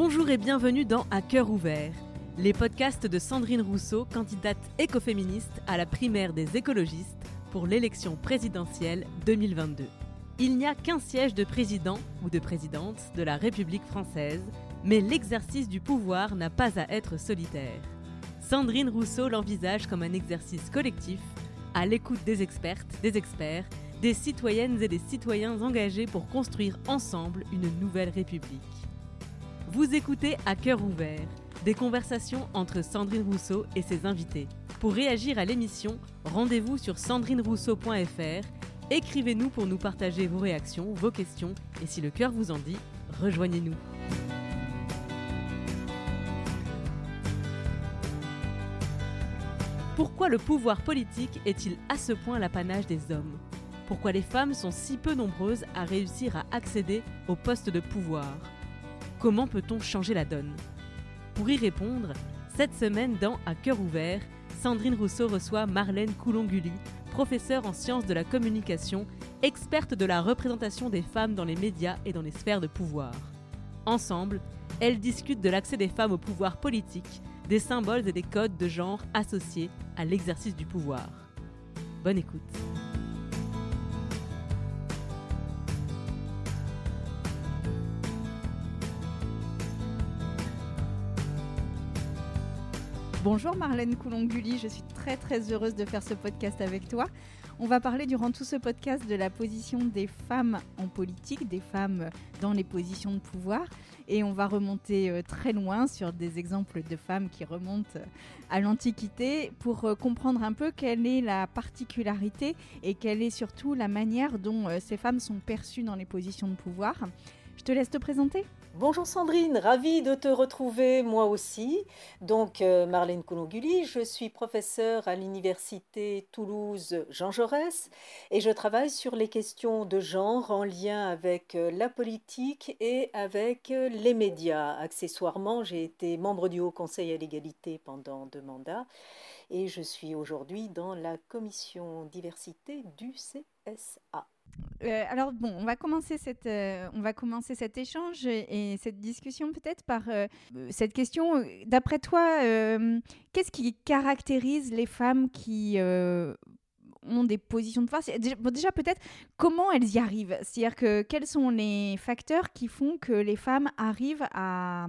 Bonjour et bienvenue dans À cœur ouvert, les podcasts de Sandrine Rousseau, candidate écoféministe à la primaire des écologistes pour l'élection présidentielle 2022. Il n'y a qu'un siège de président ou de présidente de la République française, mais l'exercice du pouvoir n'a pas à être solitaire. Sandrine Rousseau l'envisage comme un exercice collectif, à l'écoute des expertes, des experts, des citoyennes et des citoyens engagés pour construire ensemble une nouvelle République. Vous écoutez à cœur ouvert, des conversations entre Sandrine Rousseau et ses invités. Pour réagir à l'émission, rendez-vous sur sandrinerousseau.fr, écrivez-nous pour nous partager vos réactions, vos questions, et si le cœur vous en dit, rejoignez-nous. Pourquoi le pouvoir politique est-il à ce point l'apanage des hommes? Pourquoi les femmes sont si peu nombreuses à réussir à accéder aux postes de pouvoir? Comment peut-on changer la donne Pour y répondre, cette semaine dans À cœur ouvert, Sandrine Rousseau reçoit Marlène Coulongulu, professeure en sciences de la communication, experte de la représentation des femmes dans les médias et dans les sphères de pouvoir. Ensemble, elles discutent de l'accès des femmes au pouvoir politique, des symboles et des codes de genre associés à l'exercice du pouvoir. Bonne écoute. Bonjour Marlène Coulonguli, je suis très très heureuse de faire ce podcast avec toi. On va parler durant tout ce podcast de la position des femmes en politique, des femmes dans les positions de pouvoir. Et on va remonter euh, très loin sur des exemples de femmes qui remontent euh, à l'Antiquité pour euh, comprendre un peu quelle est la particularité et quelle est surtout la manière dont ces femmes sont perçues dans les positions de pouvoir. Je te laisse te présenter. Bonjour Sandrine, ravie de te retrouver moi aussi. Donc euh, Marlène Coulonguli, je suis professeure à l'université Toulouse Jean Jaurès et je travaille sur les questions de genre en lien avec euh, la politique et avec euh, les médias. Accessoirement, j'ai été membre du Haut Conseil à l'égalité pendant deux mandats et je suis aujourd'hui dans la commission diversité du CSA. Euh, alors bon, on va commencer cette, euh, on va commencer cet échange et, cette discussion peut-être par euh, cette question. D'après toi, qu'est-ce qui caractérise les femmes qui ont des positions de force? Déjà, déjà peut-être comment elles y arrivent? C'est-à-dire que quels sont les facteurs qui font que les femmes arrivent à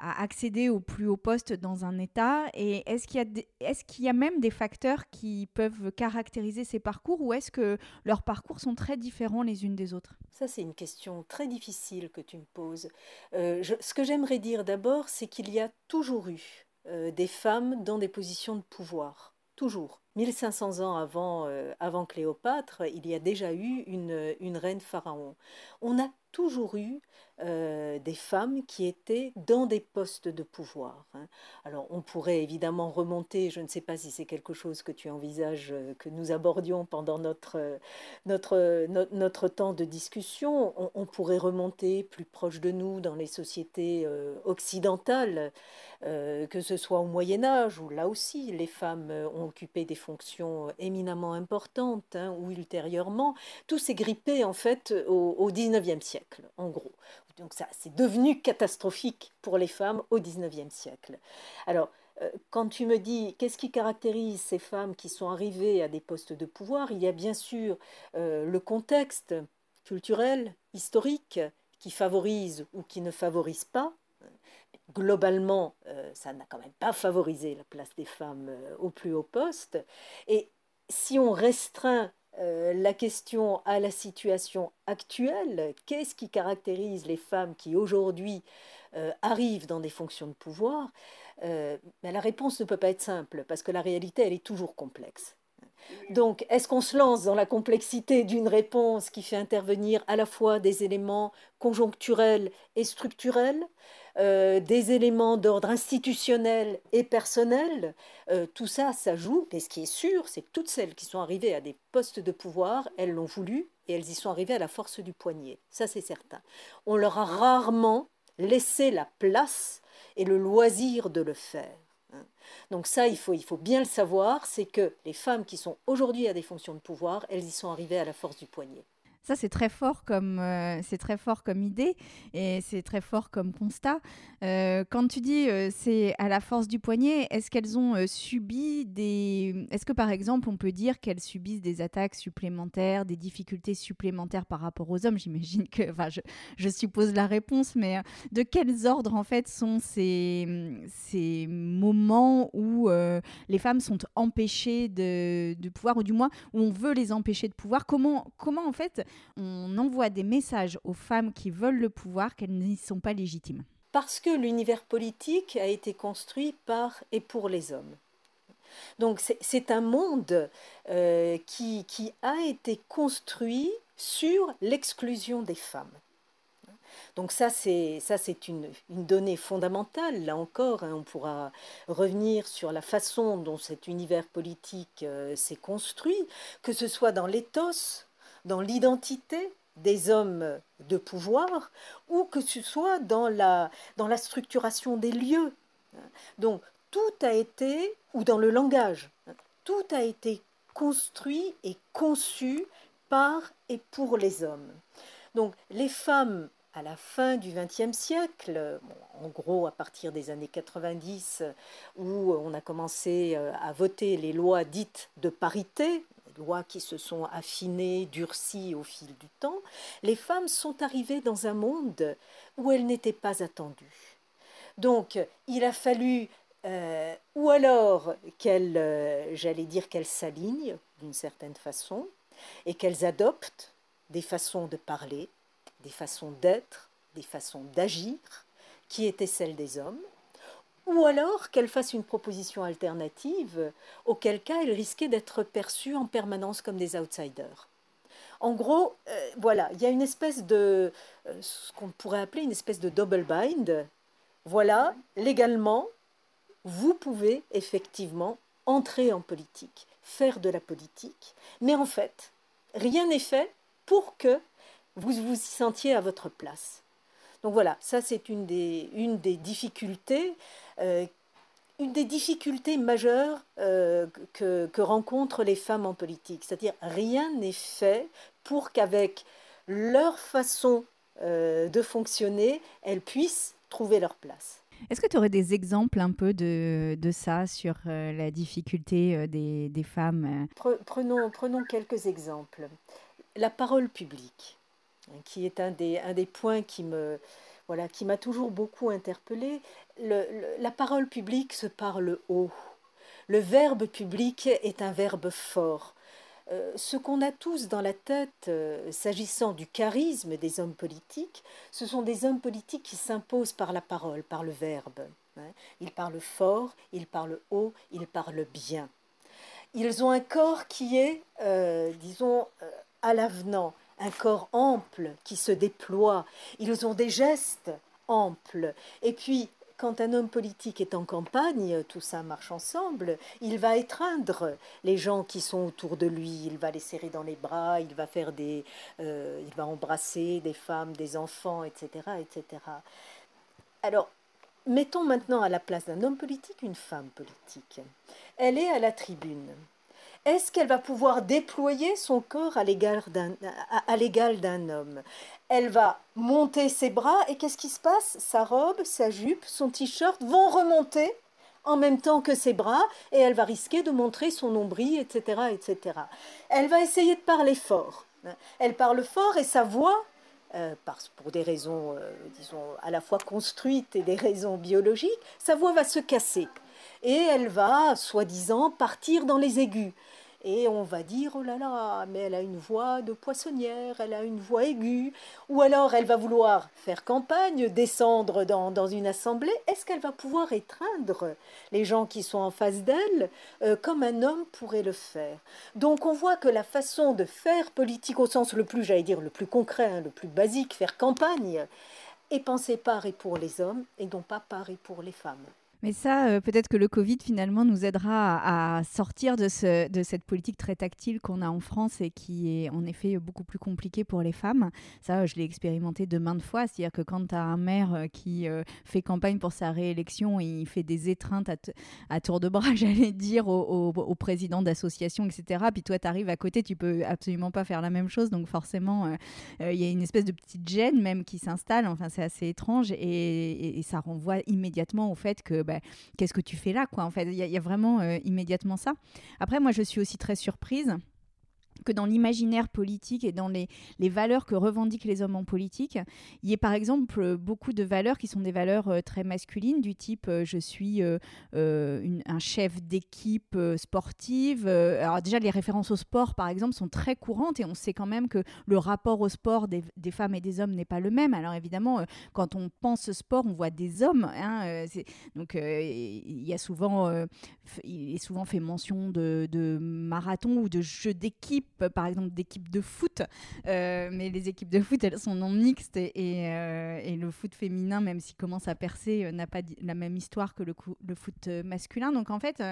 à accéder au plus haut poste dans un État Et est-ce qu'il y, a qu'il y a même des facteurs qui peuvent caractériser ces parcours ou est-ce que leurs parcours sont très différents les unes des autres? Ça, c'est une question très difficile que tu me poses. Euh, ce que j'aimerais dire d'abord, c'est qu'il y a toujours eu euh, des femmes dans des positions de pouvoir. Toujours. 1500 ans avant, euh, avant Cléopâtre, il y a déjà eu une, une reine pharaon. On a toujours eu euh, des femmes qui étaient dans des postes de pouvoir. Hein. Alors on pourrait évidemment remonter, je ne sais pas si c'est quelque chose que tu envisages euh, que nous abordions pendant notre, notre, notre, temps de discussion, on, pourrait remonter plus proche de nous dans les sociétés occidentales, que ce soit au Moyen Âge, où là aussi les femmes ont occupé des fonctions éminemment importantes, hein, ou ultérieurement. Tout s'est grippé en fait au, au 19e siècle, en gros. Donc ça, c'est devenu catastrophique pour les femmes au XIXe siècle. Alors, euh, quand tu me dis qu'est-ce qui caractérise ces femmes qui sont arrivées à des postes de pouvoir, il y a bien sûr euh, le contexte culturel, historique, qui favorise ou qui ne favorise pas. Globalement, euh, ça n'a quand même pas favorisé la place des femmes au plus haut poste. Et si on restreint euh, la question à la situation actuelle, qu'est-ce qui caractérise les femmes qui aujourd'hui euh, arrivent dans des fonctions de pouvoir, euh, ben, la réponse ne peut pas être simple parce que la réalité, elle est toujours complexe. Donc, est-ce qu'on se lance dans la complexité d'une réponse qui fait intervenir à la fois des éléments conjoncturels et structurels, euh, des éléments d'ordre institutionnel et personnel euh, Tout ça, ça joue. Et ce qui est sûr, c'est que toutes celles qui sont arrivées à des postes de pouvoir, elles l'ont voulu et elles y sont arrivées à la force du poignet. Ça, c'est certain. On leur a rarement laissé la place et le loisir de le faire. Donc ça, il faut, il faut bien le savoir, c'est que les femmes qui sont aujourd'hui à des fonctions de pouvoir, elles y sont arrivées à la force du poignet. Ça, c'est très fort comme euh, très fort comme idée et c'est très fort comme constat. Euh, quand tu dis euh, c'est à la force du poignet, est-ce qu'elles ont subi des Est-ce que par exemple on peut dire qu'elles subissent des attaques supplémentaires, des difficultés supplémentaires par rapport aux hommes? J'imagine que, enfin, je, je, suppose la réponse, mais de quels ordres en fait sont ces ces moments où les femmes sont empêchées de, de pouvoir, ou du moins où on veut les empêcher de pouvoir? Comment comment en fait on envoie des messages aux femmes qui veulent le pouvoir qu'elles n'y sont pas légitimes. Parce que l'univers politique a été construit par et pour les hommes. Donc c'est un monde euh, qui, a été construit sur l'exclusion des femmes. Donc ça, c'est une, donnée fondamentale. Là encore, hein, on pourra revenir sur la façon dont cet univers politique euh, s'est construit, que ce soit dans l'éthos, dans l'identité des hommes de pouvoir ou que ce soit dans la, dans la structuration des lieux. Donc tout a été, ou dans le langage, tout a été construit et conçu par et pour les hommes. Donc les femmes à la fin du XXe siècle, en gros à partir des années 90, où on a commencé euh, à voter les lois dites de parité, lois qui se sont affinées, durcies au fil du temps, les femmes sont arrivées dans un monde où elles n'étaient pas attendues. Donc, il a fallu euh, ou alors qu'elles, euh, j'allais dire qu'elles s'alignent d'une certaine façon et qu'elles adoptent des façons de parler, des façons d'être, des façons d'agir qui étaient celles des hommes, ou alors qu'elle fasse une proposition alternative, auquel cas elle risquait d'être perçue en permanence comme des outsiders. En gros, euh, voilà, il y a une espèce de, euh, ce qu'on pourrait appeler une espèce de double bind. Voilà, légalement, vous pouvez effectivement entrer en politique, faire de la politique, mais en fait, rien n'est fait pour que vous vous y sentiez à votre place. Donc voilà, ça c'est une des, une des difficultés. Euh, une des difficultés majeures euh, que, que, rencontrent les femmes en politique. C'est-à-dire rien n'est fait pour qu'avec leur façon euh, de fonctionner, elles puissent trouver leur place. Est-ce que tu aurais des exemples un peu de, de ça sur la difficulté des, des femmes prenons, prenons quelques exemples. La parole publique qui est un des, un des points qui me voilà qui m'a toujours beaucoup interpellée. la parole publique se parle haut. Le verbe public est un verbe fort. Euh, ce qu'on a tous dans la tête, euh, s'agissant du charisme des hommes politiques, ce sont des hommes politiques qui s'imposent par la parole, par le verbe. Hein. Ils parlent fort, ils parlent haut, ils parlent bien. Ils ont un corps qui est, euh, disons, à l'avenant, un corps ample qui se déploie, ils ont des gestes amples. Et puis, quand un homme politique est en campagne, tout ça marche ensemble, il va étreindre les gens qui sont autour de lui, il va les serrer dans les bras, il va faire des, euh, il va embrasser des femmes, des enfants, etc., etc. Alors, mettons maintenant à la place d'un homme politique une femme politique. Elle est à la tribune est-ce qu'elle va pouvoir déployer son corps à l'égal d'un homme? Elle va monter ses bras et qu'est-ce qui se passe? Sa robe, sa jupe, son t-shirt vont remonter en même temps que ses bras et elle va risquer de montrer son nombril, etc., etc. Elle va essayer de parler fort. Elle parle fort et sa voix euh, pour des raisons, euh, disons, à la fois construites et des raisons biologiques, sa voix va se casser. Et elle va, soi-disant, partir dans les aigus. Et on va dire, oh là là, mais elle a une voix de poissonnière, elle a une voix aiguë, ou alors elle va vouloir faire campagne, descendre dans, dans une assemblée, est-ce qu'elle va pouvoir étreindre les gens qui sont en face d'elle euh, comme un homme pourrait le faire? Donc on voit que la façon de faire politique au sens le plus, j'allais dire, le plus concret, hein, le plus basique, faire campagne, est pensée par et pour les hommes et non pas par et pour les femmes. Mais ça, euh, peut-être que le Covid finalement nous aidera à, sortir de, ce, de, cette politique très tactile qu'on a en France et qui est en effet beaucoup plus compliquée pour les femmes. Ça, je l'ai expérimenté de maintes fois. C'est-à-dire que quand tu as un maire euh, qui euh, fait campagne pour sa réélection et il fait des étreintes à, tour de bras, j'allais dire, au, président d'association, etc. Puis toi, tu arrives à côté, tu peux absolument pas faire la même chose. Donc forcément, il y a une espèce de petite gêne même qui s'installe. Enfin, c'est assez étrange et, ça renvoie immédiatement au fait que bah, qu'est-ce que tu fais là quoi En fait, il y, a vraiment euh, immédiatement ça. Après, moi, je suis aussi très surprise que dans l'imaginaire politique et dans les, les, valeurs que revendiquent les hommes en politique, il y ait par exemple beaucoup de valeurs qui sont des valeurs euh, très masculines, du type euh, je suis euh, un chef d'équipe sportive. alors déjà, les références au sport, par exemple, sont très courantes et on sait quand même que le rapport au sport des, des femmes et des hommes n'est pas le même. Alors évidemment, quand on pense sport, on voit des hommes. Hein, donc il y a souvent, il est souvent fait mention de, de marathon ou de jeux d'équipe par exemple d'équipes de foot, euh, mais les équipes de foot, elles sont non mixtes et, euh, et, le foot féminin, même s'il commence à percer, euh, n'a pas la même histoire que le, foot masculin. Donc en fait,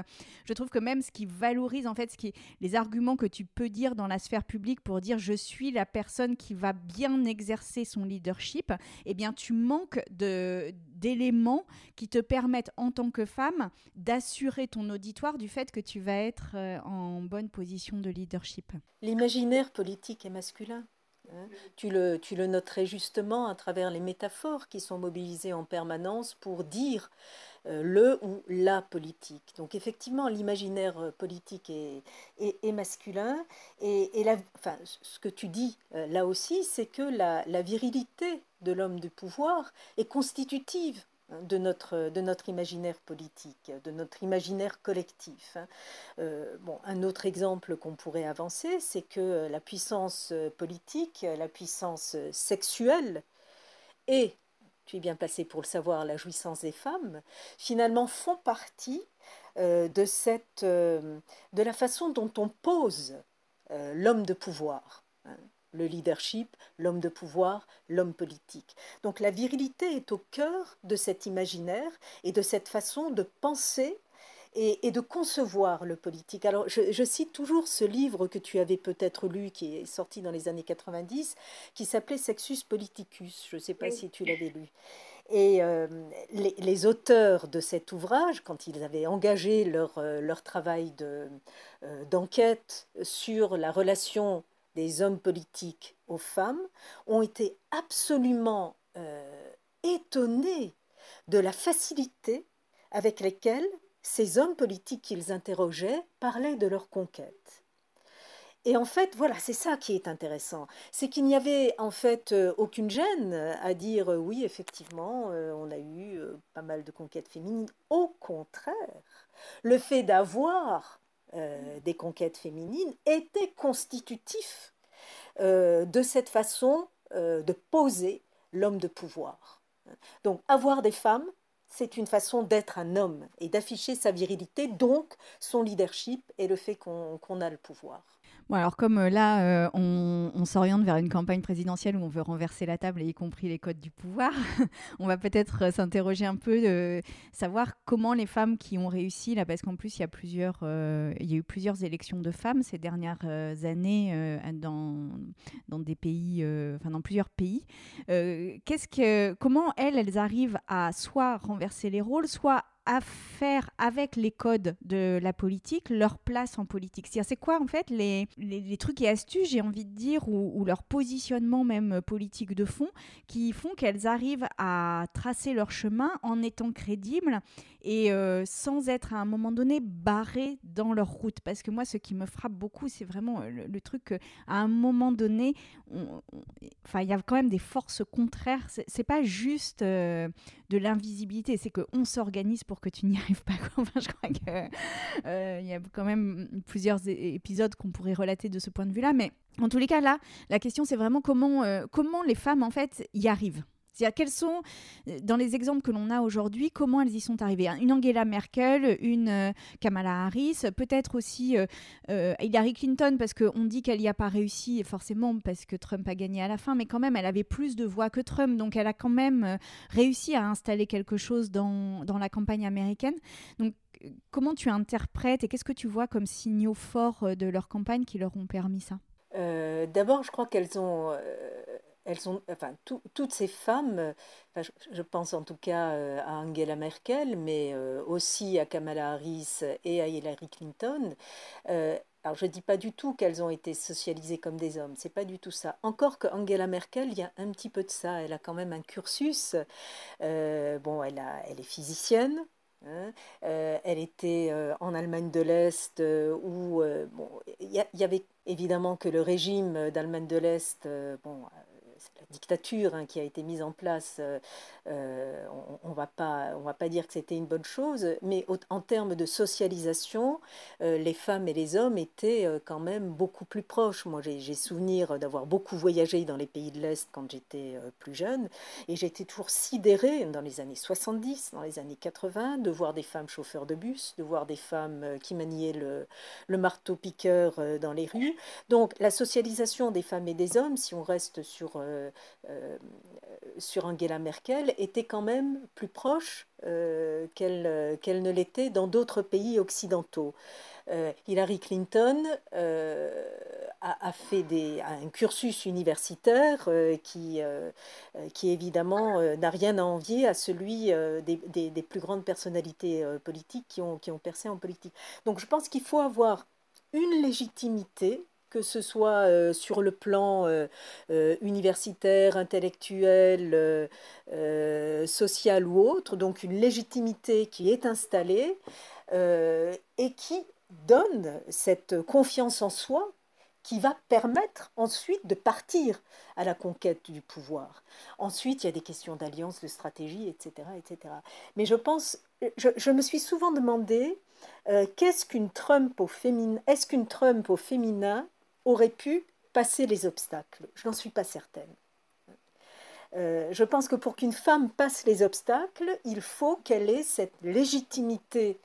je trouve que même ce qui valorise, en fait, ce qui, les arguments que tu peux dire dans la sphère publique pour dire je suis la personne qui va bien exercer son leadership, eh bien tu manques de d'éléments qui te permettent en tant que femme d'assurer ton auditoire du fait que tu vas être en bonne position de leadership. L'imaginaire politique est masculin. Hein. Tu, le, tu le noterais justement à travers les métaphores qui sont mobilisées en permanence pour dire euh, le ou la politique. Donc effectivement, l'imaginaire politique est, est, masculin. Et, et la, enfin, ce que tu dis euh, là aussi, c'est que la virilité de l'homme de pouvoir est constitutive de notre, de notre imaginaire politique, de notre imaginaire collectif. Hein. Euh, un autre exemple qu'on pourrait avancer, c'est que la puissance politique, la puissance sexuelle et, tu es bien placé pour le savoir, la jouissance des femmes, finalement font partie euh, euh, de la façon dont on pose l'homme de pouvoir. Le leadership, l'homme de pouvoir, l'homme politique. Donc la virilité est au cœur de cet imaginaire et de cette façon de penser et, de concevoir le politique. Alors je, cite toujours ce livre que tu avais peut-être lu, qui est sorti dans les années 90, qui s'appelait Sexus Politicus. Je ne sais pas si tu l'avais lu. Et euh, les, auteurs de cet ouvrage, quand ils avaient engagé leur, euh, leur travail euh, d'enquête sur la relation des hommes politiques aux femmes ont été absolument euh, étonnés de la facilité avec laquelle ces hommes politiques qu'ils interrogeaient parlaient de leur conquête. Et en fait, voilà, c'est ça qui est intéressant. C'est qu'il n'y avait en fait euh, aucune gêne à dire euh, oui, effectivement, on a eu pas mal de conquêtes féminines. Au contraire, le fait d'avoir euh, des conquêtes féminines était constitutif euh, de cette façon euh, de poser l'homme de pouvoir. Donc avoir des femmes, c'est une façon d'être un homme et d'afficher sa virilité, donc son leadership et le fait qu'on a le pouvoir. Bon, alors comme euh, là, euh, on, s'oriente vers une campagne présidentielle où on veut renverser la table, y compris les codes du pouvoir, on va peut-être euh, s'interroger un peu de savoir comment les femmes qui ont réussi, là, parce qu'en plus, il y, a plusieurs, il y a eu plusieurs élections de femmes ces dernières années dans, dans des pays, dans plusieurs pays. qu'est-ce que, comment elles, elles arrivent à soit renverser les rôles, soit à faire avec les codes de la politique leur place en politique C'est quoi en fait les, les, trucs et astuces, j'ai envie de dire, ou, leur positionnement même politique de fond qui font qu'elles arrivent à tracer leur chemin en étant crédibles et euh, sans être à un moment donné barrées dans leur route. Parce que moi, ce qui me frappe beaucoup, c'est vraiment euh, le, truc qu'à un moment donné, il y a quand même des forces contraires. C'est pas juste euh, de l'invisibilité, c'est qu'on s'organise pour que tu n'y arrives pas. Enfin, je crois qu'il euh, y a quand même plusieurs épisodes qu'on pourrait relater de ce point de vue-là. Mais en tous les cas, là, la question, c'est vraiment comment, euh, comment les femmes, en fait, y arrivent. C'est-à-dire, quels sont, euh, dans les exemples que l'on a aujourd'hui, comment elles y sont arrivées? Une Angela Merkel, une euh, Kamala Harris, peut-être aussi euh, Hillary Clinton, parce qu'on dit qu'elle n'y a pas réussi, forcément, parce que Trump a gagné à la fin, mais quand même, elle avait plus de voix que Trump, donc elle a quand même réussi à installer quelque chose dans, dans la campagne américaine. Donc, comment tu interprètes et qu'est-ce que tu vois comme signaux forts de leur campagne qui leur ont permis ça? D'abord, je crois qu'elles ont elles ont, enfin, toutes ces femmes, je, pense en tout cas euh, à Angela Merkel, mais euh, aussi à Kamala Harris et à Hillary Clinton. Euh, alors je ne dis pas du tout qu'elles ont été socialisées comme des hommes, c'est pas du tout ça. Encore que Angela Merkel, il y a un petit peu de ça. Elle a quand même un cursus. bon, elle, a, elle est physicienne, hein. elle était en Allemagne de l'Est où bon, il y, y, avait évidemment que le régime d'Allemagne de l'Est bon, dictature hein, qui a été mise en place, euh, euh, on ne va, va pas dire que c'était une bonne chose, mais en termes de socialisation, euh, les femmes et les hommes étaient quand même beaucoup plus proches. Moi, j'ai souvenir d'avoir beaucoup voyagé dans les pays de l'Est quand j'étais plus jeune, et j'étais toujours sidérée dans les années 70, dans les années 80, de voir des femmes chauffeurs de bus, de voir des femmes qui maniaient le, le marteau-piqueur dans les rues. Donc, la socialisation des femmes et des hommes, si on reste sur euh, euh, sur Angela Merkel était quand même plus proche euh, qu'elle qu'elle ne l'était dans d'autres pays occidentaux. Hillary Clinton a, fait des, un cursus universitaire qui, qui évidemment n'a rien à envier à celui des, des, plus grandes personnalités politiques qui ont, qui ont percé en politique. Donc je pense qu'il faut avoir une légitimité que ce soit euh, sur le plan euh, euh, universitaire, intellectuel, social ou autre, donc une légitimité qui est installée et qui donne cette confiance en soi qui va permettre ensuite de partir à la conquête du pouvoir. Ensuite, il y a des questions d'alliance, de stratégie, etc. etc. Mais je pense, je, me suis souvent demandé qu'est-ce qu'une Trump au féminin, est-ce qu'une Trump au féminin aurait pu passer les obstacles. Je n'en suis pas certaine. Euh, je pense que pour qu'une femme passe les obstacles, il faut qu'elle ait cette légitimité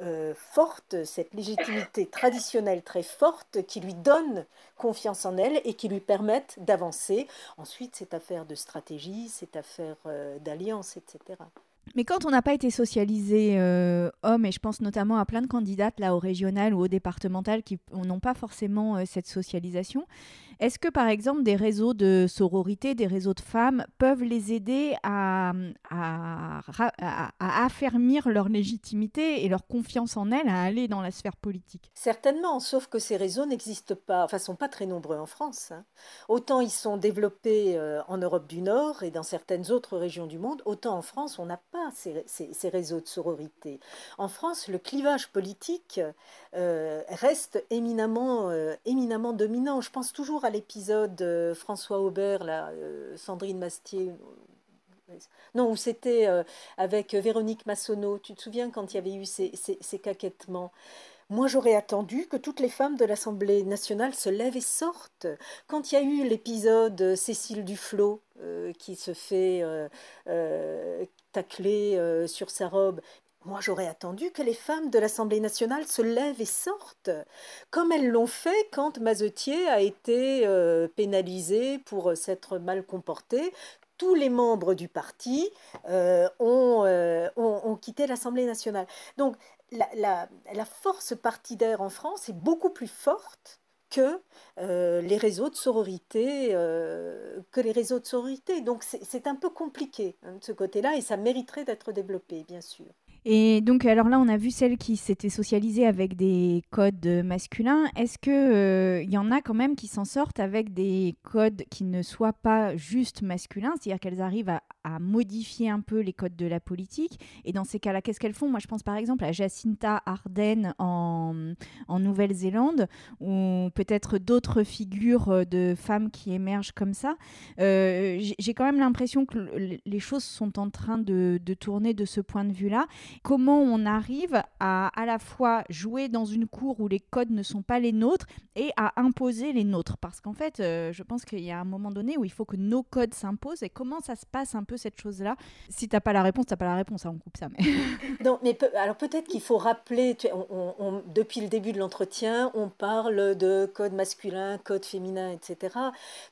euh, forte, cette légitimité traditionnelle très forte qui lui donne confiance en elle et qui lui permette d'avancer. Ensuite, c'est affaire de stratégie, c'est affaire euh, d'alliance, etc. Mais quand on n'a pas été socialisé euh, homme, et je pense notamment à plein de candidates là au régional ou au départemental qui n'ont pas forcément euh, cette socialisation, est-ce que par exemple des réseaux de sororité, des réseaux de femmes peuvent les aider à, affermir leur légitimité et leur confiance en elles à aller dans la sphère politique? Certainement, sauf que ces réseaux n'existent pas, enfin sont pas très nombreux en France. Hein. Autant ils sont développés euh, en Europe du Nord et dans certaines autres régions du monde, autant en France on n'a ces, réseaux de sororité. En France, le clivage politique euh, reste éminemment, euh, éminemment dominant. Je pense toujours à l'épisode euh, François Aubert, là, Sandrine Mastier. Non, où c'était avec Véronique Massonneau. Tu te souviens quand il y avait eu ces, ces, caquettements? Moi, j'aurais attendu que toutes les femmes de l'Assemblée nationale se lèvent et sortent. Quand il y a eu l'épisode Cécile Duflot qui se fait tacler sur sa robe, moi, j'aurais attendu que les femmes de l'Assemblée nationale se lèvent et sortent, comme elles l'ont fait quand Mazetier a été euh, pénalisé pour euh, s'être mal comporté. Tous les membres du parti euh, ont, ont, quitté l'Assemblée nationale. Donc, la, la, la force partidaire en France est beaucoup plus forte que les réseaux de sororité, que les réseaux de sororité. Donc c'est un peu compliqué hein, de ce côté-là et ça mériterait d'être développé, bien sûr. Et donc, alors là, on a vu celles qui s'étaient socialisées avec des codes masculins. Est-ce qu'il euh, y en a quand même qui s'en sortent avec des codes qui ne soient pas juste masculins, c'est-à-dire qu'elles arrivent à, modifier un peu les codes de la politique Et dans ces cas-là, qu'est-ce qu'elles font? Moi, je pense par exemple à Jacinta Ardern en, Nouvelle-Zélande, ou peut-être d'autres figures euh, de femmes qui émergent comme ça. Euh, J'ai quand même l'impression que les choses sont en train de tourner de ce point de vue-là. Comment on arrive à à la fois jouer dans une cour où les codes ne sont pas les nôtres et à imposer les nôtres? Parce qu'en fait, euh, je pense qu'il y a un moment donné où il faut que nos codes s'imposent. Et comment ça se passe un peu cette chose-là? Si t'as pas la réponse, t'as pas la réponse. Hein, on coupe ça. Mais... non, mais alors peut-être qu'il faut rappeler. depuis le début de l'entretien, on parle de code masculin, code féminin, etc.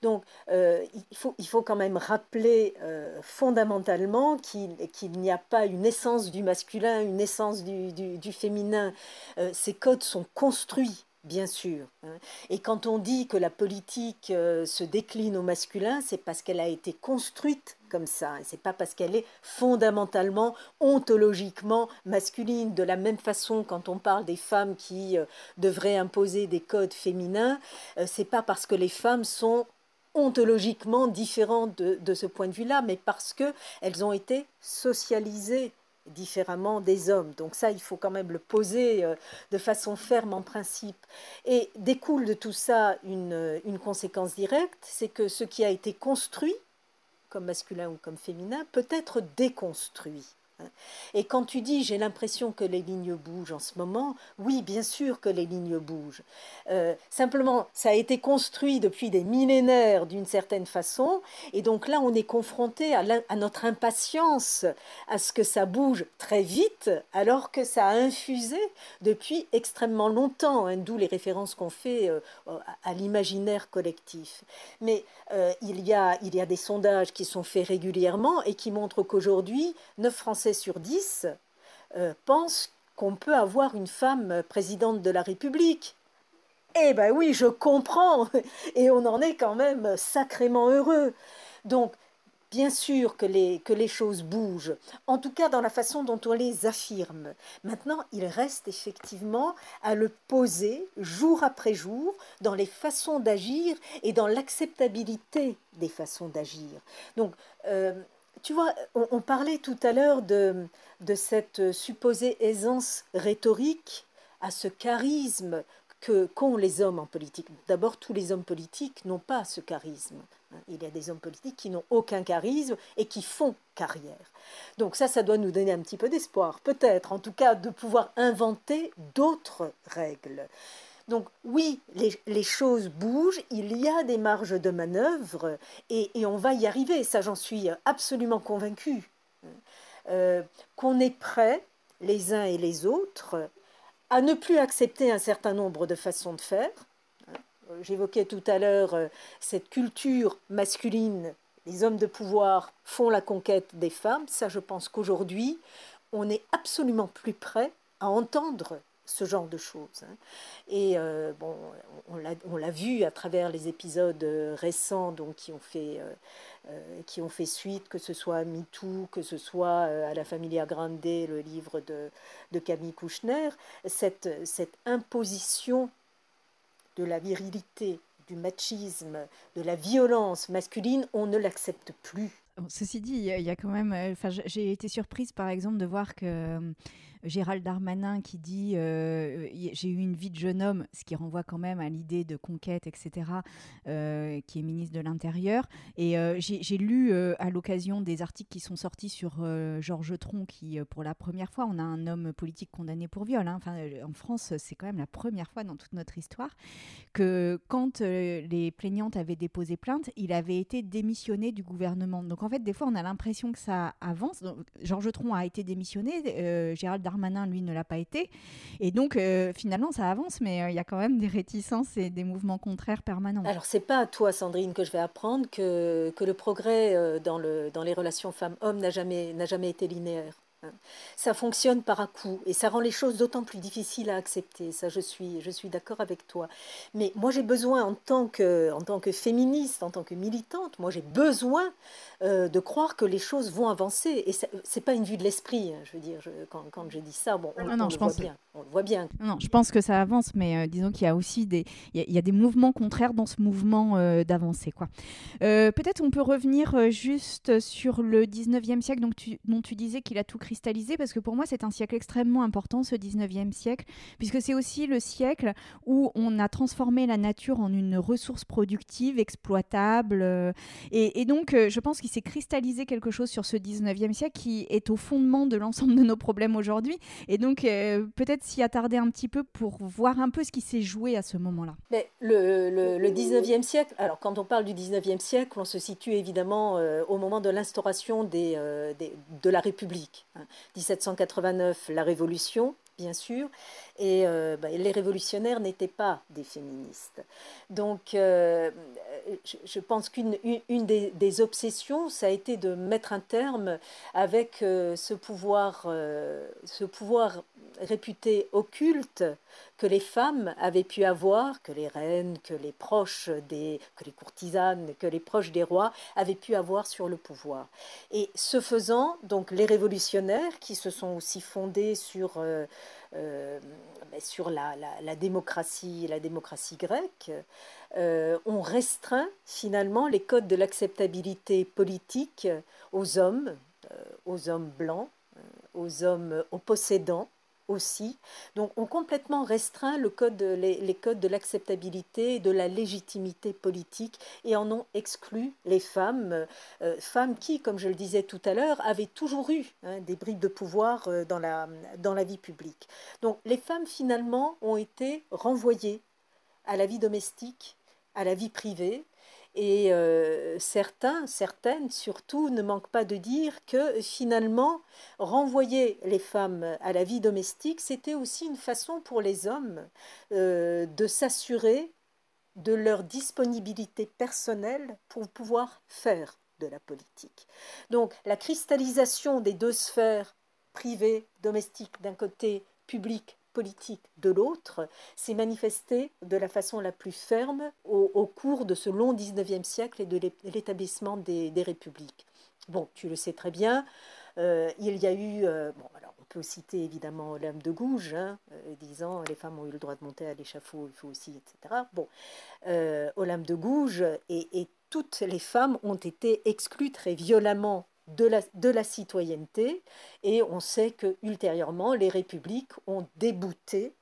Donc, euh, il, faut, il faut quand même rappeler euh, fondamentalement qu'il n'y a pas une essence du masculin, une essence du, féminin. Euh, ces codes sont construits bien sûr. Hein. Et quand on dit que la politique se décline au masculin, c'est parce qu'elle a été construite comme ça. Et c'est pas parce qu'elle est fondamentalement, ontologiquement masculine. De la même façon, quand on parle des femmes qui euh, devraient imposer des codes féminins, euh, c'est pas parce que les femmes sont ontologiquement différentes de, de ce point de vue-là, mais parce qu'elles ont été socialisées différemment des hommes. Donc ça, il faut quand même le poser euh, de façon ferme en principe. Et découle de tout ça une, une conséquence directe, c'est que ce qui a été construit comme masculin ou comme féminin, peut être déconstruit. Et quand tu dis j'ai l'impression que les lignes bougent en ce moment, oui, bien sûr que les lignes bougent. Euh, simplement, ça a été construit depuis des millénaires d'une certaine façon, et donc là, on est confronté à, notre impatience à ce que ça bouge très vite, alors que ça a infusé depuis extrêmement longtemps, hein, d'où les références qu'on fait euh, à l'imaginaire collectif. Mais euh, il, y a, il y a des sondages qui sont faits régulièrement et qui montrent qu'aujourd'hui, 9 Sur 10 euh, pensent qu'on peut avoir une femme présidente de la République. Eh ben oui, je comprends, et on en est quand même sacrément heureux. Donc, Bien sûr que les, que les choses bougent, en tout cas dans la façon dont on les affirme. Maintenant, il reste effectivement à le poser jour après jour dans les façons d'agir et dans l'acceptabilité des façons d'agir. Donc, euh, tu vois, on, parlait tout à l'heure de, de cette supposée aisance rhétorique à ce charisme que qu'ont les hommes en politique. D'abord, tous les hommes politiques n'ont pas ce charisme. Il y a des hommes politiques qui n'ont aucun charisme et qui font carrière. Donc ça, ça doit nous donner un petit peu d'espoir, peut-être, en tout cas, de pouvoir inventer d'autres règles. Donc oui, les, choses bougent, il y a des marges de manœuvre et, on va y arriver, ça j'en suis absolument convaincue. Euh, qu'on est prêt, les uns et les autres, à ne plus accepter un certain nombre de façons de faire, J'évoquais tout à l'heure euh, cette culture masculine, les hommes de pouvoir font la conquête des femmes. Ça, je pense qu'aujourd'hui, on est absolument plus prêt à entendre ce genre de choses. Hein. Et euh, bon, on l'a vu à travers les épisodes euh, récents qui, ont fait, qui ont fait suite, que ce soit à MeToo, que ce soit à La Familia Grande, le livre de, de Camille Kouchner, cette, cette imposition de la virilité, du machisme, de la violence masculine, on ne l'accepte plus. Ceci dit, il y, a quand même. Euh, enfin, j'ai été surprise, par exemple, de voir que euh, Gérald Darmanin qui dit euh, j'ai eu une vie de jeune homme, ce qui renvoie quand même à l'idée de conquête, etc., euh, qui est ministre de l'Intérieur. Et euh, j'ai lu à l'occasion des articles qui sont sortis sur Georges Tron, qui pour la première fois, on a un homme politique condamné pour viol. Hein. Enfin, en France, c'est quand même la première fois dans toute notre histoire que quand les plaignantes avaient déposé plainte, il avait été démissionné du gouvernement. Donc en fait, des fois, on a l'impression que ça avance. Georges Tron a été démissionné, Gérald Darmanin Darmanin, lui, ne l'a pas été. Et donc, euh, finalement, ça avance, mais euh, il y a quand même des réticences et des mouvements contraires permanents. Alors, c'est pas à toi, Sandrine, que je vais apprendre que, que le progrès euh, dans, le, dans les relations femmes-hommes n'a jamais, jamais été linéaire. Ça fonctionne par à coup et ça rend les choses d'autant plus difficiles à accepter. Ça, je suis, je suis d'accord avec toi. Mais moi, j'ai besoin, en tant, que, en tant que féministe, en tant que militante, moi, j'ai besoin euh, de croire que les choses vont avancer. Et c'est pas une vue de l'esprit, hein, je veux dire, quand, quand, je dis ça, bon, on, non, je le pense voit bien. On le voit bien. Non, je pense que ça avance, mais euh, disons qu'il y a aussi des, il y, a, des mouvements contraires dans ce mouvement euh, d'avancer, quoi. Peut-être on peut revenir juste sur le 19e siècle, donc tu, dont tu disais qu'il a tout créé parce que pour moi c'est un siècle extrêmement important, ce 19e siècle, puisque c'est aussi le siècle où on a transformé la nature en une ressource productive, exploitable. Euh, et, donc je pense qu'il s'est cristallisé quelque chose sur ce 19e siècle qui est au fondement de l'ensemble de nos problèmes aujourd'hui. Et donc peut-être s'y attarder un petit peu pour voir un peu ce qui s'est joué à ce moment-là. Mais le, le, le 19e siècle, alors quand on parle du 19e siècle, on se situe évidemment au moment de l'instauration de la République. 1789, hein. la Révolution, bien sûr, et euh, bah, les révolutionnaires n'étaient pas des féministes. Donc, euh, je, pense qu'une une, des, obsessions, ça a été de mettre un terme avec euh, ce pouvoir, ce pouvoir réputé occulte que les femmes avaient pu avoir, que les reines, que les proches des, que les courtisanes, que les proches des rois avaient pu avoir sur le pouvoir. Et ce faisant, donc les révolutionnaires qui se sont aussi fondés sur euh, sur la, la, démocratie, la démocratie grecque, euh, ont restreint finalement les codes de l'acceptabilité politique aux hommes, aux hommes blancs, aux hommes, aux possédants, aussi. Donc on complètement restreint le code, les, codes de l'acceptabilité et de la légitimité politique et en ont exclu les femmes, euh, femmes qui, comme je le disais tout à l'heure, avaient toujours eu hein, des bribes de pouvoir euh, dans, la, dans la vie publique. Donc les femmes finalement ont été renvoyées à la vie domestique, à la vie privée, et euh, certains, certaines surtout, ne manquent pas de dire que finalement, renvoyer les femmes à la vie domestique, c'était aussi une façon pour les hommes euh, de s'assurer de leur disponibilité personnelle pour pouvoir faire de la politique. Donc la cristallisation des deux sphères, privée, domestique d'un côté, public, politique de l'autre s'est manifestée de la façon la plus ferme au, cours de ce long 19e siècle et de l'établissement des, républiques. Bon, tu le sais très bien, euh, il y a eu, euh, bon, alors on peut citer évidemment Olympe de Gouges, hein, euh, disant les femmes ont eu le droit de monter à l'échafaud, il faut aussi, etc. Bon, Olympe de Gouges et toutes les femmes ont été exclues très violemment de la, citoyenneté et on sait que ultérieurement les républiques ont débouté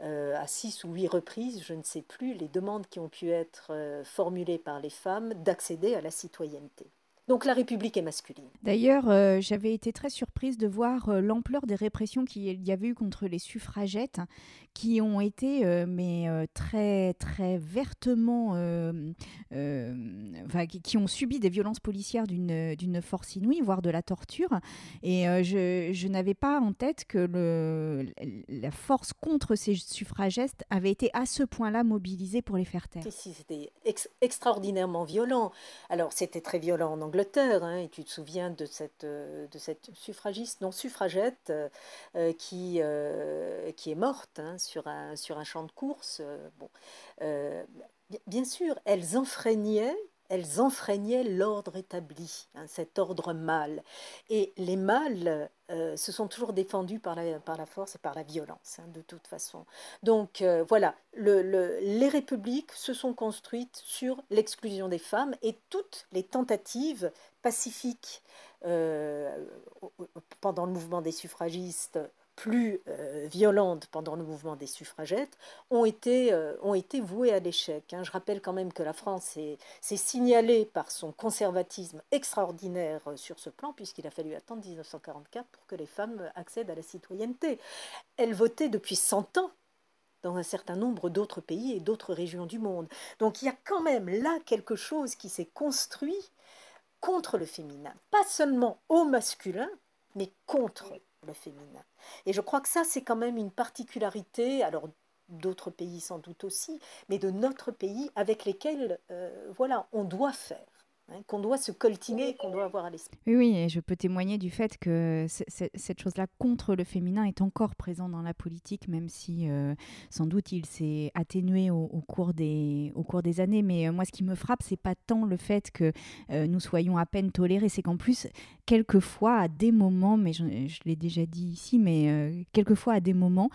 euh, à six ou huit reprises, je ne sais plus, les demandes qui ont pu être euh, formulées par les femmes d'accéder à la citoyenneté. Donc la République est masculine. D'ailleurs, euh, j'avais été très surprise de voir euh, l'ampleur des répressions qu'il y avait eu contre les suffragettes, qui ont été euh, mais très très vertement, enfin, qui, ont subi des violences policières d'une force inouïe, voire de la torture. Et je, je n'avais pas en tête que le, la force contre ces suffragettes avait été à ce point-là mobilisée pour les faire taire. Si, c'était extraordinairement violent. Alors c'était très violent en Angleterre Hein, et tu te souviens de cette, euh, suffragiste, non suffragette, euh, euh, qui, est morte hein, sur, un, sur un champ de course. bien sûr, elles enfreignaient elles enfreignaient l'ordre établi, hein, cet ordre mâle. Et les mâles euh, se sont toujours défendus par la, par la force et par la violence, hein, de toute façon. Donc euh, voilà, les républiques se sont construites sur l'exclusion des femmes et toutes les tentatives pacifiques euh, pendant le mouvement des suffragistes plus euh, violentes pendant le mouvement des suffragettes ont été, euh, ont été vouées à l'échec. Hein. Je rappelle quand même que la France s'est signalée par son conservatisme extraordinaire euh, sur ce plan, puisqu'il a fallu attendre 1944 pour que les femmes accèdent à la citoyenneté. Elles votaient depuis 100 ans dans un certain nombre d'autres pays et d'autres régions du monde. Donc il y a quand même là quelque chose qui s'est construit contre le féminin, pas seulement au masculin, mais contre féminin. Et je crois que ça, c'est quand même une particularité, alors d'autres pays sans doute aussi, mais de notre pays avec lesquels, euh, voilà, on doit faire. Hein, qu'on doit se coltiner, qu'on doit avoir à l'esprit. Oui, oui, et je peux témoigner du fait que cette chose-là contre le féminin est encore présente dans la politique, même si euh, sans doute il s'est atténué au, cours des, au cours des années. Mais euh, moi, ce qui me frappe, c'est pas tant le fait que euh, nous soyons à peine tolérés, c'est qu'en plus, quelquefois, à des moments, mais je, je l'ai déjà dit ici, mais quelquefois, à des moments,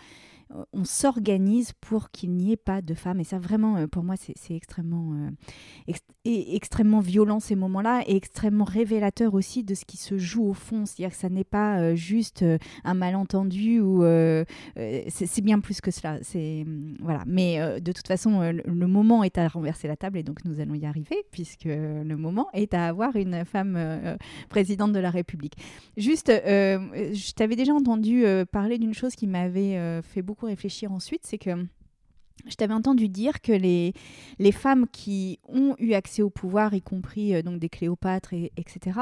on s'organise pour qu'il n'y ait pas de femmes. Et ça, vraiment, pour moi, c'est extrêmement, extrêmement violent ces moments-là et extrêmement révélateur aussi de ce qui se joue au fond. C'est-à-dire que ça n'est pas juste un malentendu ou c'est bien plus que cela. C'est voilà. Mais de toute façon, le moment est à renverser la table et donc nous allons y arriver puisque le moment est à avoir une femme présidente de la République. Juste, je t'avais déjà entendu parler d'une chose qui m'avait fait beaucoup réfléchir ensuite, c'est que je t'avais entendu dire que les, les femmes qui ont eu accès au pouvoir, y compris euh, donc des Cléopâtres, et, etc.,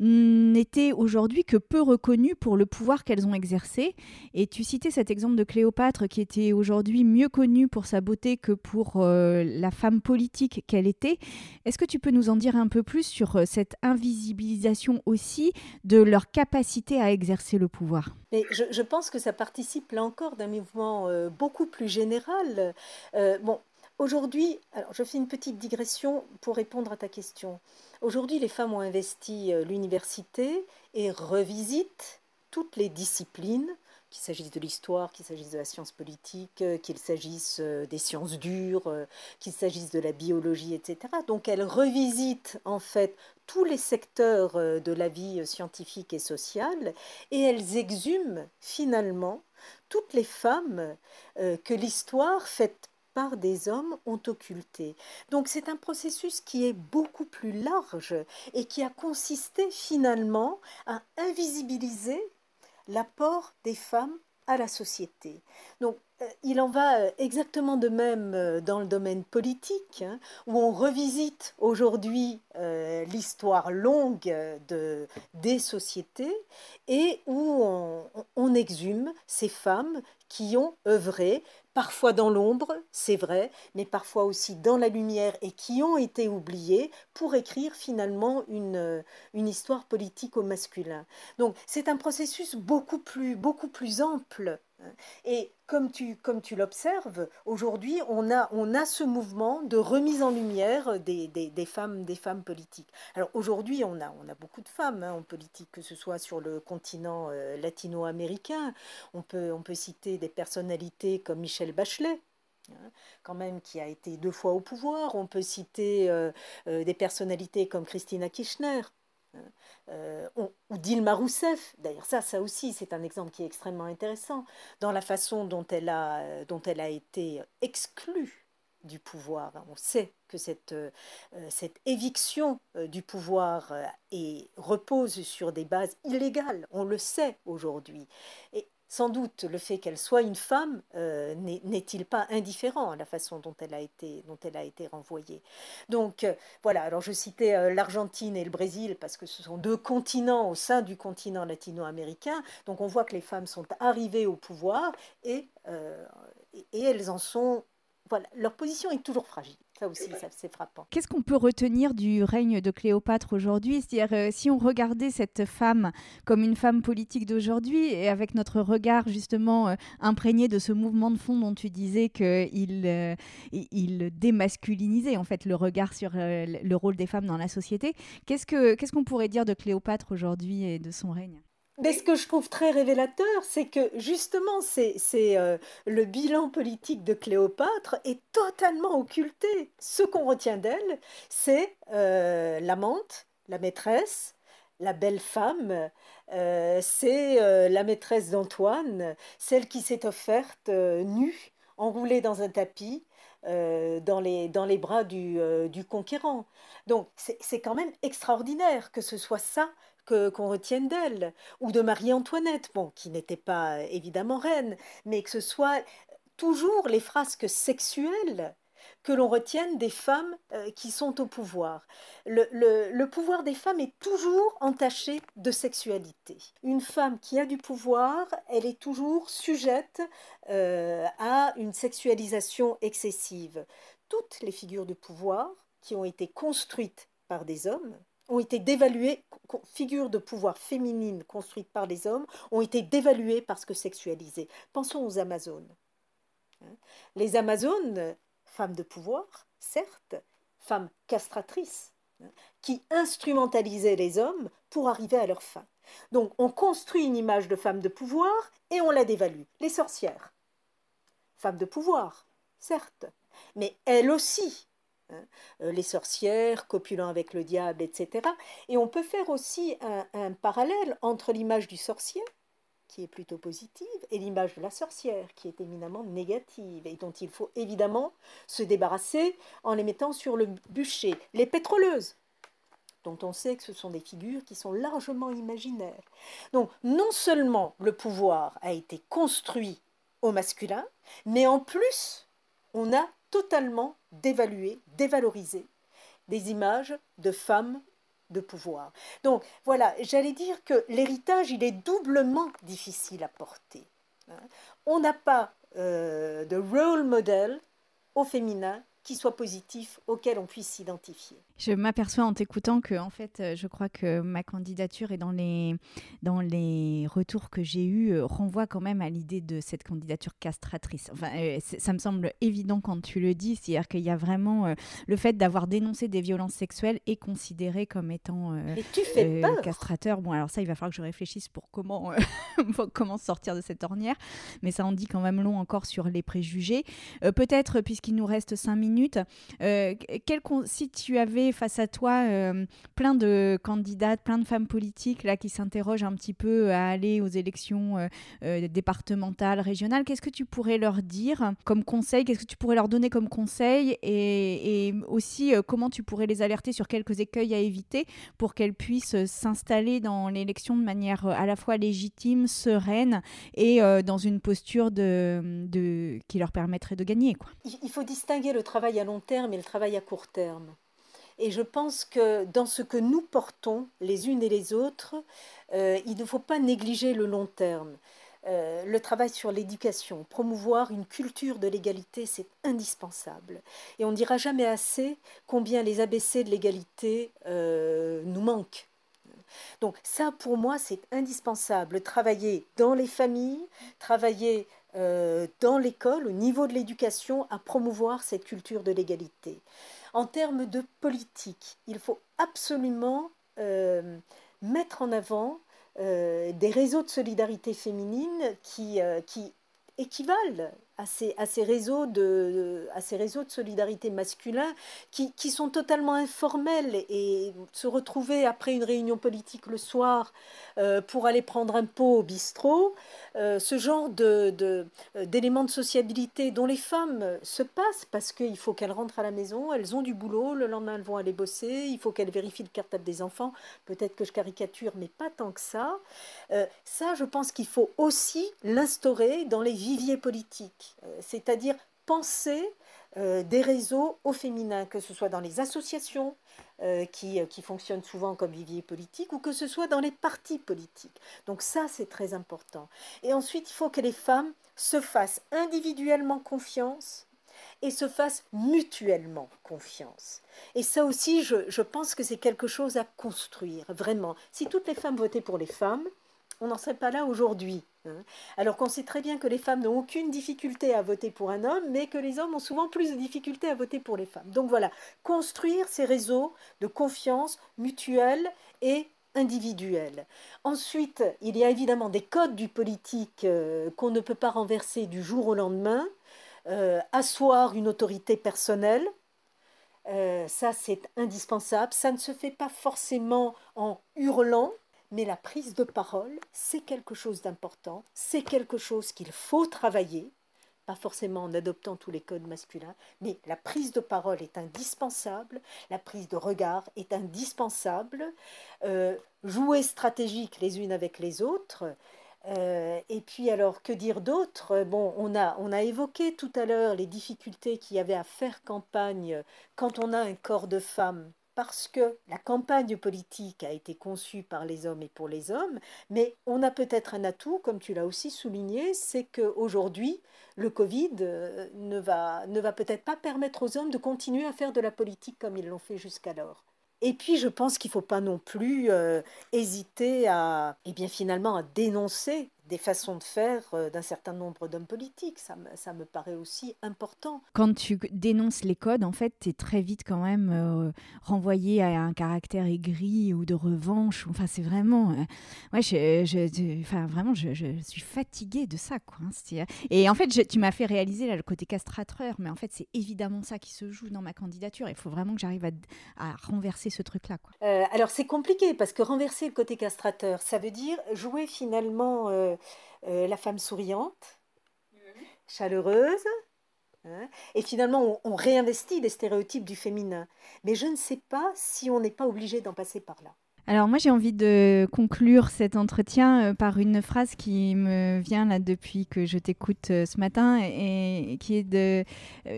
n'étaient aujourd'hui que peu reconnues pour le pouvoir qu'elles ont exercé. Et tu citais cet exemple de Cléopâtre qui était aujourd'hui mieux connue pour sa beauté que pour euh, la femme politique qu'elle était. Est-ce que tu peux nous en dire un peu plus sur euh, cette invisibilisation aussi de leur capacité à exercer le pouvoir? Mais je, pense que ça participe là encore d'un mouvement beaucoup plus général. Euh, bon, aujourd'hui, alors je fais une petite digression pour répondre à ta question. Aujourd'hui, les femmes ont investi euh, l'université et revisitent toutes les disciplines qu'il s'agisse de l'histoire, qu'il s'agisse de la science politique, qu'il s'agisse des sciences dures, qu'il s'agisse de la biologie, etc. Donc elles revisitent en fait tous les secteurs euh, de la vie scientifique et sociale et elles exhument finalement toutes les femmes euh, que l'histoire faite par des hommes ont occultées. Donc c'est un processus qui est beaucoup plus large et qui a consisté finalement à invisibiliser l'apport des femmes à la société. Il en va euh, exactement de même euh, dans le domaine politique, hein, où on revisite aujourd'hui l'histoire longue de, des sociétés et où on, exhume ces femmes qui ont œuvré, parfois dans l'ombre, c'est vrai, mais parfois aussi dans la lumière et qui ont été oubliées pour écrire finalement une, une histoire politique au masculin. Donc c'est un processus beaucoup plus, beaucoup plus ample et comme tu, comme tu l'observes, aujourd'hui, on a, on a ce mouvement de remise en lumière des, des, femmes, des femmes politiques. Alors aujourd'hui, on a, on a beaucoup de femmes hein, en politique, que ce soit sur le continent euh, latino-américain. On peut, on peut citer des personnalités comme Michel Bachelet, hein, quand même, qui a été deux fois au pouvoir. On peut citer euh, euh, des personnalités comme Christina Kirchner, euh, ou Dilma Rousseff. D'ailleurs, ça, ça aussi, c'est un exemple qui est extrêmement intéressant dans la façon dont elle a, dont elle a été exclue du pouvoir. On sait que cette, euh, cette éviction euh, du pouvoir repose sur des bases illégales. On le sait aujourd'hui. Et sans doute le fait qu'elle soit une femme euh, n'est-il pas indifférent à la façon dont elle a été, dont elle a été renvoyée? Donc euh, voilà, alors je citais euh, l'Argentine et le Brésil parce que ce sont deux continents au sein du continent latino-américain. Donc on voit que les femmes sont arrivées au pouvoir et, et elles en sont... Voilà, leur position est toujours fragile. Ça aussi, c'est frappant. Qu'est-ce qu'on peut retenir du règne de Cléopâtre aujourd'hui? C'est-à-dire, euh, si on regardait cette femme comme une femme politique d'aujourd'hui, et avec notre regard justement euh, imprégné de ce mouvement de fond dont tu disais qu'il euh, il démasculinisait en fait le regard sur le rôle des femmes dans la société, qu'est-ce qu'on ce qu'on pourrait dire de Cléopâtre aujourd'hui et de son règne? Mais ce que je trouve très révélateur, c'est que justement, c'est, euh, le bilan politique de Cléopâtre est totalement occulté. Ce qu'on retient d'elle, c'est euh, l'amante, la maîtresse, la belle femme, euh, c'est la maîtresse d'Antoine, celle qui s'est offerte nue, enroulée dans un tapis, dans, les, dans les bras du, du conquérant. Donc c'est quand même extraordinaire que ce soit ça qu'on retienne d'elle, ou de Marie-Antoinette, bon, qui n'était pas évidemment reine, mais que ce soit toujours les frasques sexuelles que l'on retienne des femmes euh, qui sont au pouvoir. Le, pouvoir des femmes est toujours entaché de sexualité. Une femme qui a du pouvoir, elle est toujours sujette euh, à une sexualisation excessive. Toutes les figures de pouvoir qui ont été construites par des hommes, ont été dévaluées, figures de pouvoir féminines construites par les hommes, ont été dévaluées parce que sexualisées. Pensons aux Amazones. Hein. Les Amazones, femmes de pouvoir, certes, femmes castratrices, hein, qui instrumentalisaient les hommes pour arriver à leur fin. Donc on construit une image de femme de pouvoir et on la dévalue. Les sorcières. femme de pouvoir, certes, mais elle aussi. Hein, euh, les sorcières, copulant avec le diable, etc. Et on peut faire aussi un parallèle entre l'image du sorcier, qui est plutôt positive, et l'image de la sorcière, qui est éminemment négative, et dont il faut évidemment se débarrasser en les mettant sur le bûcher. Les pétroleuses, dont on sait que ce sont des figures qui sont largement imaginaires. Donc non seulement le pouvoir a été construit au masculin, mais en plus, on a totalement dévalué, dévalorisé des images de femmes de pouvoir. Donc voilà, j'allais dire que l'héritage, il est doublement difficile à porter. Hein. On n'a pas euh, de role model au féminin qui soit positif, auquel on puisse s'identifier. Je m'aperçois en t'écoutant que, en fait, euh, je crois que ma candidature et dans les, dans les retours que j'ai eus euh, renvoie quand même à l'idée de cette candidature castratrice. Enfin, euh, ça me semble évident quand tu le dis, c'est-à-dire qu'il y a vraiment le fait d'avoir dénoncé des violences sexuelles est considéré comme étant castrateur. Bon, alors ça, il va falloir que je réfléchisse pour comment, comment sortir de cette ornière, mais ça en dit quand même long encore sur les préjugés. Peut-être, puisqu'il nous reste cinq minutes, euh, quel, si tu avais face à toi euh, plein de candidates, plein de femmes politiques là qui s'interrogent un petit peu à aller aux élections euh, départementales, régionales, qu'est-ce que tu pourrais leur dire comme conseil? Qu'est-ce que tu pourrais leur donner comme conseil? Et, aussi comment tu pourrais les alerter sur quelques écueils à éviter pour qu'elles puissent s'installer dans l'élection de manière à la fois légitime, sereine et dans une posture qui leur permettrait de gagner. Il faut distinguer le travail à long terme et le travail à court terme. Et je pense que dans ce que nous portons, les unes et les autres, euh, il ne faut pas négliger le long terme. Euh, le travail sur l'éducation, promouvoir une culture de l'égalité, c'est indispensable. Et on ne dira jamais assez combien les ABC de l'égalité euh, nous manquent. Donc ça, pour moi, c'est indispensable. Travailler dans les familles, travailler euh, dans l'école, au niveau de l'éducation, à promouvoir cette culture de l'égalité. En termes de politique, il faut absolument euh, mettre en avant euh, des réseaux de solidarité féminine qui, qui équivalent à ces, à ces, réseaux, de, à ces réseaux de solidarité masculin qui, qui, sont totalement informels et se retrouver après une réunion politique le soir euh, pour aller prendre un pot au bistrot, euh, ce genre de, de, euh, d'éléments de sociabilité dont les femmes se passent parce qu'il faut qu'elles rentrent à la maison, elles ont du boulot, le lendemain elles vont aller bosser, il faut qu'elles vérifient le cartable des enfants, peut-être que je caricature, mais pas tant que ça. ça, je pense qu'il faut aussi l'instaurer dans les viviers politiques. Euh, c'est-à-dire penser euh, des réseaux au féminin, que ce soit dans les associations euh, qui, qui, fonctionnent souvent comme vivier politique ou que ce soit dans les partis politiques. Donc ça, c'est très important. Et ensuite, il faut que les femmes se fassent individuellement confiance et se fassent mutuellement confiance. Et ça aussi, je, je pense que c'est quelque chose à construire, vraiment. Si toutes les femmes votaient pour les femmes, on n'en serait pas là aujourd'hui. Hein. Alors qu'on sait très bien que les femmes n'ont aucune difficulté à voter pour un homme, mais que les hommes ont souvent plus de difficultés à voter pour les femmes. Donc voilà, construire ces réseaux de confiance mutuelle et individuelle. Ensuite, il y a évidemment des codes du politique euh, qu'on ne peut pas renverser du jour au lendemain. Euh, asseoir une autorité personnelle, euh, ça c'est indispensable. Ça ne se fait pas forcément en hurlant, mais la prise de parole, c'est quelque chose d'important, c'est quelque chose qu'il faut travailler, pas forcément en adoptant tous les codes masculins, mais la prise de parole est indispensable, la prise de regard est indispensable, euh, jouer stratégique les unes avec les autres. Euh, et puis alors, que dire d'autre? Bon, on a, on a évoqué tout à l'heure les difficultés qu'il y avait à faire campagne quand on a un corps de femme parce que la campagne politique a été conçue par les hommes et pour les hommes, mais on a peut-être un atout, comme tu l'as aussi souligné, c'est qu'aujourd'hui, le Covid euh, ne va, peut-être pas permettre aux hommes de continuer à faire de la politique comme ils l'ont fait jusqu'alors. Et puis, je pense qu'il ne faut pas non plus euh, hésiter à, eh bien, finalement, à dénoncer des façons de faire euh, d'un certain nombre d'hommes politiques. Ça, ça, me paraît aussi important. Quand tu dénonces les codes, en fait, tu es très vite quand même euh, renvoyé à un caractère aigri ou de revanche. Enfin, c'est vraiment... Euh, ouais, je, enfin, vraiment, je, suis fatiguée de ça. Quoi, hein, et en fait, tu m'as fait réaliser là, le côté castrateur, mais en fait, c'est évidemment ça qui se joue dans ma candidature. Il faut vraiment que j'arrive à, à, renverser ce truc-là. alors, c'est compliqué parce que renverser le côté castrateur, ça veut dire jouer finalement euh, euh, la femme souriante, chaleureuse, hein, et finalement on, réinvestit les stéréotypes du féminin. Mais je ne sais pas si on n'est pas obligé d'en passer par là. Alors moi j'ai envie de conclure cet entretien euh, par une phrase qui me vient là depuis que je t'écoute euh, ce matin et, qui est euh,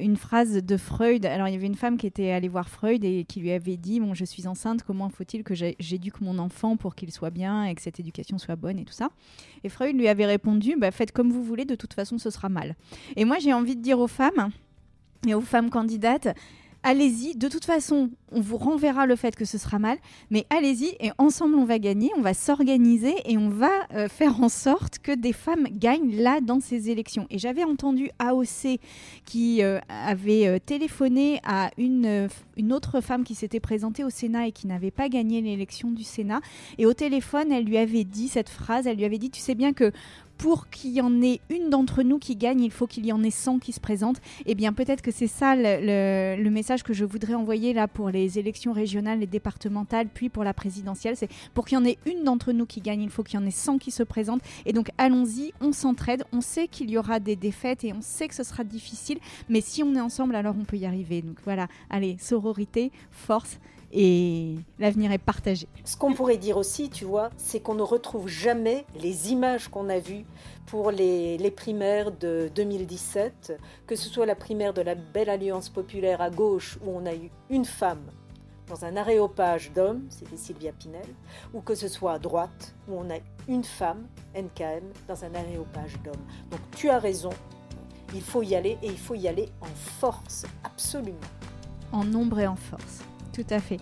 une phrase de Freud. Alors il y avait une femme qui était allée voir Freud et qui lui avait dit bon je suis enceinte comment faut-il que j'éduque mon enfant pour qu'il soit bien et que cette éducation soit bonne et tout ça? Et Freud lui avait répondu bah, faites comme vous voulez de toute façon ce sera mal. Et moi j'ai envie de dire aux femmes et aux femmes candidates allez-y. De toute façon, on vous renverra le fait que ce sera mal, mais allez-y et ensemble on va gagner, on va s'organiser et on va euh, faire en sorte que des femmes gagnent là dans ces élections. Et j'avais entendu AOC qui euh, avait euh, téléphoné à une, une autre femme qui s'était présentée au Sénat et qui n'avait pas gagné l'élection du Sénat. Et au téléphone, elle lui avait dit cette phrase, elle lui avait dit, tu sais bien que pour qu'il y en ait une d'entre nous qui gagne, il faut qu'il y en ait 100 qui se présentent. Eh bien, peut-être que c'est ça le, message que je voudrais envoyer là pour les élections régionales et départementales, puis pour la présidentielle. C'est pour qu'il y en ait une d'entre nous qui gagne, il faut qu'il y en ait 100 qui se présentent. Et donc, allons-y, on s'entraide. On sait qu'il y aura des défaites et on sait que ce sera difficile, mais si on est ensemble, alors on peut y arriver. Donc voilà, allez, sororité, force et l'avenir est partagé. Ce qu'on pourrait dire aussi, tu vois, c'est qu'on ne retrouve jamais les images qu'on a vues pour les, primaires de 2017, que ce soit la primaire de la Belle Alliance Populaire à gauche, où on a eu une femme dans un aréopage d'hommes, c'était Sylvia Pinel, ou que ce soit à droite, où on a une femme, NKM, dans un aréopage d'hommes. Donc tu as raison, il faut y aller et il faut y aller en force, absolument. En nombre et en force. Tout à fait.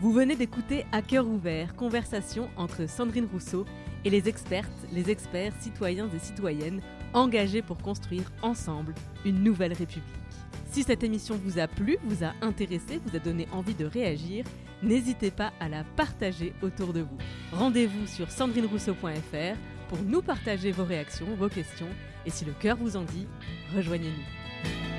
Vous venez d'écouter À cœur ouvert, conversation entre Sandrine Rousseau et les expertes, les experts, citoyens et citoyennes engagés pour construire ensemble une nouvelle République. Si cette émission vous a plu, vous a intéressé, vous a donné envie de réagir, n'hésitez pas à la partager autour de vous. Rendez-vous sur sandrinerousseau.fr pour nous partager vos réactions, vos questions, et si le cœur vous en dit, rejoignez-nous.